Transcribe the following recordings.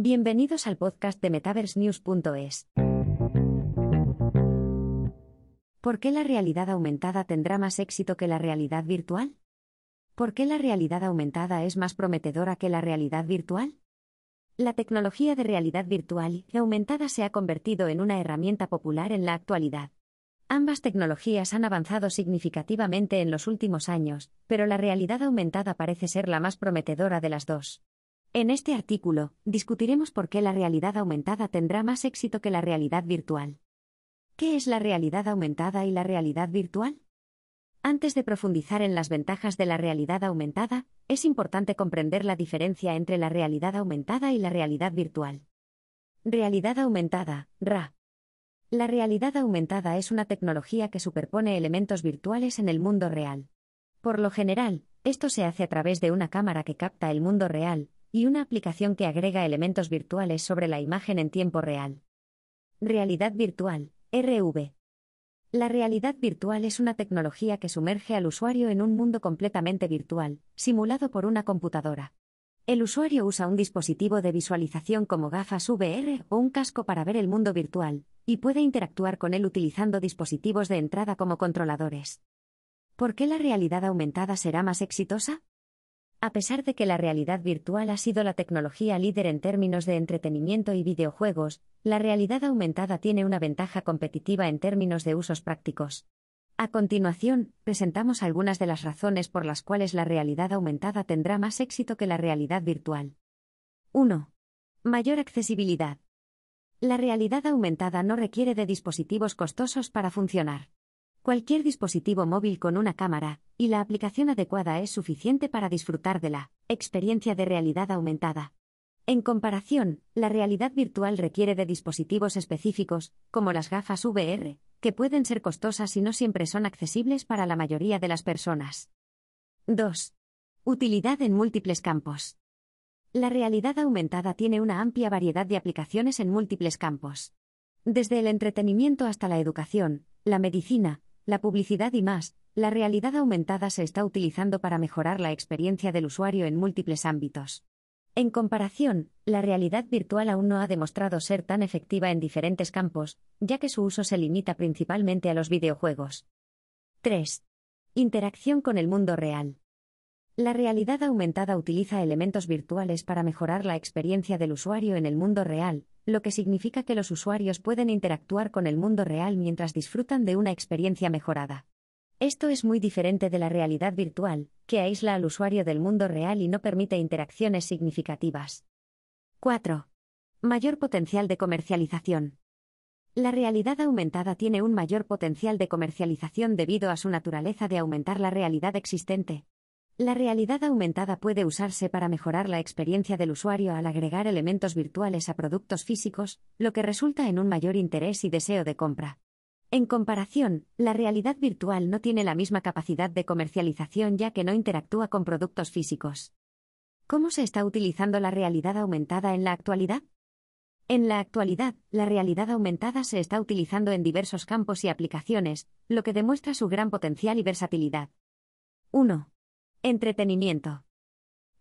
Bienvenidos al podcast de MetaverseNews.es. ¿Por qué la realidad aumentada tendrá más éxito que la realidad virtual? ¿Por qué la realidad aumentada es más prometedora que la realidad virtual? La tecnología de realidad virtual y aumentada se ha convertido en una herramienta popular en la actualidad. Ambas tecnologías han avanzado significativamente en los últimos años, pero la realidad aumentada parece ser la más prometedora de las dos. En este artículo, discutiremos por qué la realidad aumentada tendrá más éxito que la realidad virtual. ¿Qué es la realidad aumentada y la realidad virtual? Antes de profundizar en las ventajas de la realidad aumentada, es importante comprender la diferencia entre la realidad aumentada y la realidad virtual. Realidad aumentada, RA. La realidad aumentada es una tecnología que superpone elementos virtuales en el mundo real. Por lo general, esto se hace a través de una cámara que capta el mundo real, y una aplicación que agrega elementos virtuales sobre la imagen en tiempo real. Realidad virtual, RV. La realidad virtual es una tecnología que sumerge al usuario en un mundo completamente virtual, simulado por una computadora. El usuario usa un dispositivo de visualización como gafas VR o un casco para ver el mundo virtual, y puede interactuar con él utilizando dispositivos de entrada como controladores. ¿Por qué la realidad aumentada será más exitosa? A pesar de que la realidad virtual ha sido la tecnología líder en términos de entretenimiento y videojuegos, la realidad aumentada tiene una ventaja competitiva en términos de usos prácticos. A continuación, presentamos algunas de las razones por las cuales la realidad aumentada tendrá más éxito que la realidad virtual. 1. Mayor accesibilidad. La realidad aumentada no requiere de dispositivos costosos para funcionar. Cualquier dispositivo móvil con una cámara y la aplicación adecuada es suficiente para disfrutar de la experiencia de realidad aumentada. En comparación, la realidad virtual requiere de dispositivos específicos, como las gafas VR, que pueden ser costosas y no siempre son accesibles para la mayoría de las personas. 2. Utilidad en múltiples campos. La realidad aumentada tiene una amplia variedad de aplicaciones en múltiples campos. Desde el entretenimiento hasta la educación, la medicina, la publicidad y más, la realidad aumentada se está utilizando para mejorar la experiencia del usuario en múltiples ámbitos. En comparación, la realidad virtual aún no ha demostrado ser tan efectiva en diferentes campos, ya que su uso se limita principalmente a los videojuegos. 3. Interacción con el mundo real. La realidad aumentada utiliza elementos virtuales para mejorar la experiencia del usuario en el mundo real, lo que significa que los usuarios pueden interactuar con el mundo real mientras disfrutan de una experiencia mejorada. Esto es muy diferente de la realidad virtual, que aísla al usuario del mundo real y no permite interacciones significativas. 4. Mayor potencial de comercialización. La realidad aumentada tiene un mayor potencial de comercialización debido a su naturaleza de aumentar la realidad existente. La realidad aumentada puede usarse para mejorar la experiencia del usuario al agregar elementos virtuales a productos físicos, lo que resulta en un mayor interés y deseo de compra. En comparación, la realidad virtual no tiene la misma capacidad de comercialización ya que no interactúa con productos físicos. ¿Cómo se está utilizando la realidad aumentada en la actualidad? En la actualidad, la realidad aumentada se está utilizando en diversos campos y aplicaciones, lo que demuestra su gran potencial y versatilidad. 1. Entretenimiento.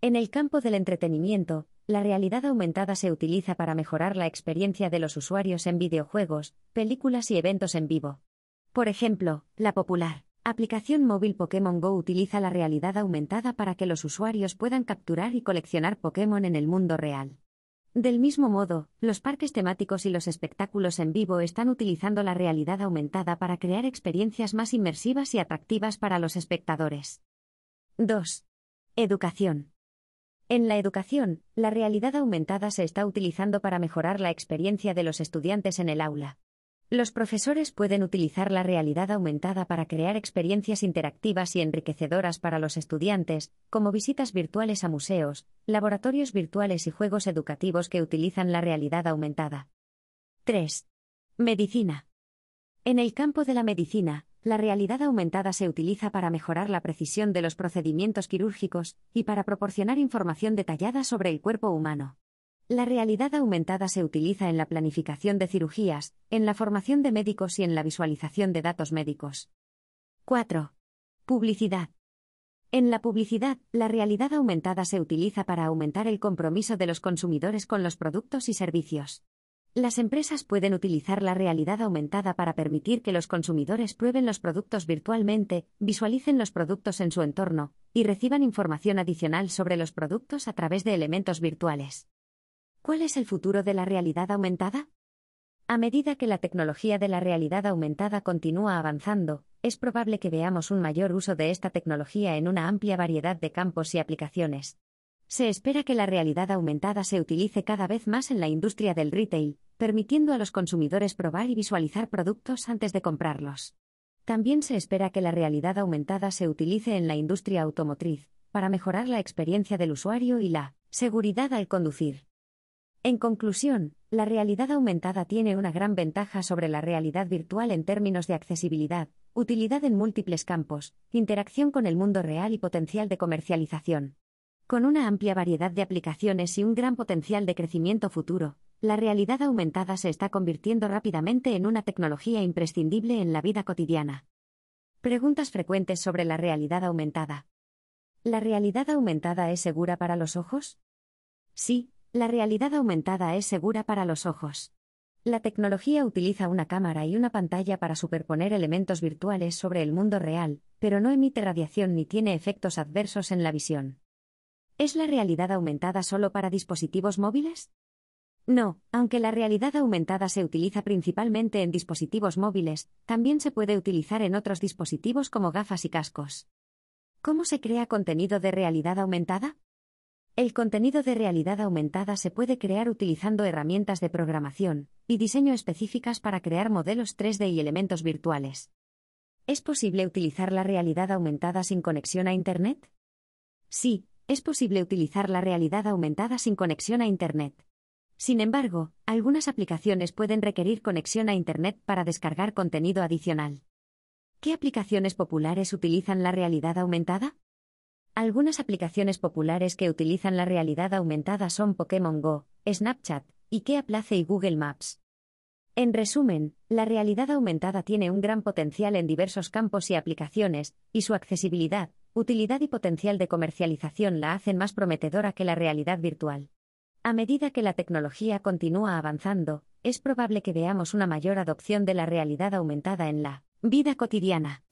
En el campo del entretenimiento, la realidad aumentada se utiliza para mejorar la experiencia de los usuarios en videojuegos, películas y eventos en vivo. Por ejemplo, la popular aplicación móvil Pokémon Go utiliza la realidad aumentada para que los usuarios puedan capturar y coleccionar Pokémon en el mundo real. Del mismo modo, los parques temáticos y los espectáculos en vivo están utilizando la realidad aumentada para crear experiencias más inmersivas y atractivas para los espectadores. 2. Educación. En la educación, la realidad aumentada se está utilizando para mejorar la experiencia de los estudiantes en el aula. Los profesores pueden utilizar la realidad aumentada para crear experiencias interactivas y enriquecedoras para los estudiantes, como visitas virtuales a museos, laboratorios virtuales y juegos educativos que utilizan la realidad aumentada. 3. Medicina. En el campo de la medicina, la realidad aumentada se utiliza para mejorar la precisión de los procedimientos quirúrgicos y para proporcionar información detallada sobre el cuerpo humano. La realidad aumentada se utiliza en la planificación de cirugías, en la formación de médicos y en la visualización de datos médicos. 4. Publicidad. En la publicidad, la realidad aumentada se utiliza para aumentar el compromiso de los consumidores con los productos y servicios. Las empresas pueden utilizar la realidad aumentada para permitir que los consumidores prueben los productos virtualmente, visualicen los productos en su entorno, y reciban información adicional sobre los productos a través de elementos virtuales. ¿Cuál es el futuro de la realidad aumentada? A medida que la tecnología de la realidad aumentada continúa avanzando, es probable que veamos un mayor uso de esta tecnología en una amplia variedad de campos y aplicaciones. Se espera que la realidad aumentada se utilice cada vez más en la industria del retail, permitiendo a los consumidores probar y visualizar productos antes de comprarlos. También se espera que la realidad aumentada se utilice en la industria automotriz, para mejorar la experiencia del usuario y la seguridad al conducir. En conclusión, la realidad aumentada tiene una gran ventaja sobre la realidad virtual en términos de accesibilidad, utilidad en múltiples campos, interacción con el mundo real y potencial de comercialización. Con una amplia variedad de aplicaciones y un gran potencial de crecimiento futuro, la realidad aumentada se está convirtiendo rápidamente en una tecnología imprescindible en la vida cotidiana. Preguntas frecuentes sobre la realidad aumentada. ¿La realidad aumentada es segura para los ojos? Sí, la realidad aumentada es segura para los ojos. La tecnología utiliza una cámara y una pantalla para superponer elementos virtuales sobre el mundo real, pero no emite radiación ni tiene efectos adversos en la visión. ¿Es la realidad aumentada solo para dispositivos móviles? No, aunque la realidad aumentada se utiliza principalmente en dispositivos móviles, también se puede utilizar en otros dispositivos como gafas y cascos. ¿Cómo se crea contenido de realidad aumentada? El contenido de realidad aumentada se puede crear utilizando herramientas de programación y diseño específicas para crear modelos 3D y elementos virtuales. ¿Es posible utilizar la realidad aumentada sin conexión a Internet? Sí, es posible utilizar la realidad aumentada sin conexión a Internet. Sin embargo, algunas aplicaciones pueden requerir conexión a Internet para descargar contenido adicional. ¿Qué aplicaciones populares utilizan la realidad aumentada? Algunas aplicaciones populares que utilizan la realidad aumentada son Pokémon Go, Snapchat, IKEA Place y Google Maps. En resumen, la realidad aumentada tiene un gran potencial en diversos campos y aplicaciones, y su accesibilidad, utilidad y potencial de comercialización la hacen más prometedora que la realidad virtual. A medida que la tecnología continúa avanzando, es probable que veamos una mayor adopción de la realidad aumentada en la vida cotidiana.